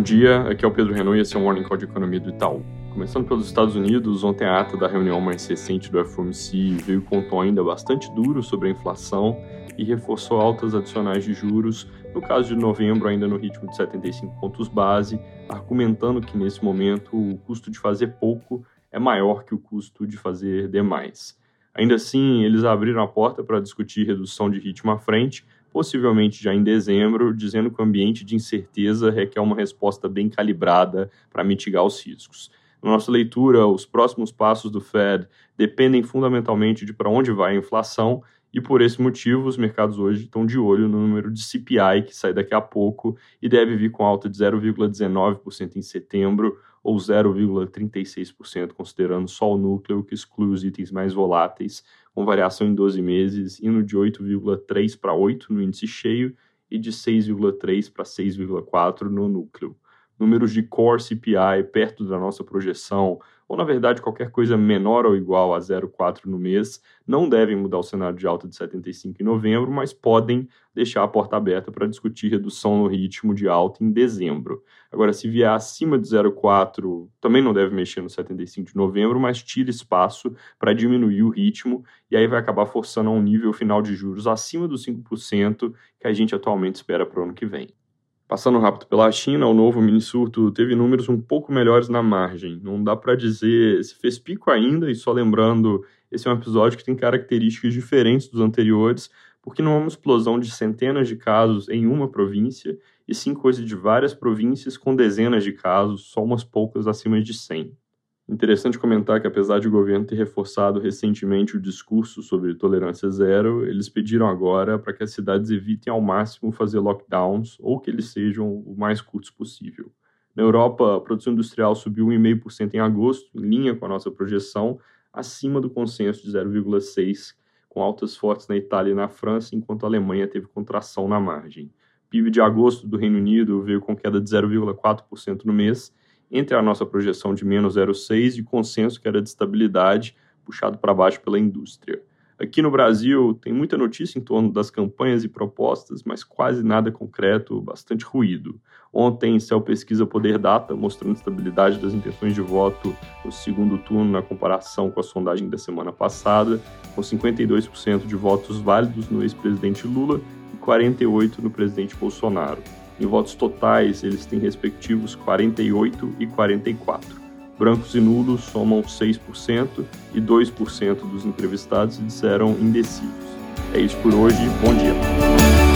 Bom dia, aqui é o Pedro Renault e esse é o Morning Call de Economia do Itaú. Começando pelos Estados Unidos, ontem a ata da reunião mais recente do FOMC veio com um tom ainda bastante duro sobre a inflação e reforçou altas adicionais de juros, no caso de novembro ainda no ritmo de 75 pontos base, argumentando que nesse momento o custo de fazer pouco é maior que o custo de fazer demais. Ainda assim, eles abriram a porta para discutir redução de ritmo à frente, possivelmente já em dezembro, dizendo que o ambiente de incerteza requer uma resposta bem calibrada para mitigar os riscos. Na nossa leitura, os próximos passos do Fed dependem fundamentalmente de para onde vai a inflação, e por esse motivo os mercados hoje estão de olho no número de CPI que sai daqui a pouco e deve vir com alta de 0,19% em setembro ou 0,36% considerando só o núcleo que exclui os itens mais voláteis, com variação em 12 meses, indo de 8,3 para 8 no índice cheio e de 6,3 para 6,4 no núcleo. Números de core CPI perto da nossa projeção, ou na verdade qualquer coisa menor ou igual a 0,4 no mês, não devem mudar o cenário de alta de 75 em novembro, mas podem deixar a porta aberta para discutir redução no ritmo de alta em dezembro. Agora, se vier acima de 0,4, também não deve mexer no 75 de novembro, mas tira espaço para diminuir o ritmo e aí vai acabar forçando a um nível final de juros acima dos 5% que a gente atualmente espera para o ano que vem. Passando rápido pela China, o novo mini surto teve números um pouco melhores na margem. Não dá para dizer se fez pico ainda, e só lembrando, esse é um episódio que tem características diferentes dos anteriores, porque não é uma explosão de centenas de casos em uma província, e sim coisa de várias províncias com dezenas de casos, só umas poucas acima de 100. Interessante comentar que, apesar de o governo ter reforçado recentemente o discurso sobre tolerância zero, eles pediram agora para que as cidades evitem ao máximo fazer lockdowns ou que eles sejam o mais curtos possível. Na Europa, a produção industrial subiu 1,5% em agosto, em linha com a nossa projeção, acima do consenso de 0,6%, com altas fortes na Itália e na França, enquanto a Alemanha teve contração na margem. PIB de agosto do Reino Unido veio com queda de 0,4% no mês, entre a nossa projeção de menos 0,6 e consenso que era de estabilidade, puxado para baixo pela indústria. Aqui no Brasil, tem muita notícia em torno das campanhas e propostas, mas quase nada concreto, bastante ruído. Ontem, Cell Pesquisa Poder Data mostrando estabilidade das intenções de voto no segundo turno na comparação com a sondagem da semana passada, com 52% de votos válidos no ex-presidente Lula e 48% no presidente Bolsonaro. Em votos totais, eles têm respectivos 48 e 44. Brancos e nulos somam 6% e 2% dos entrevistados disseram indecisos. É isso por hoje, bom dia.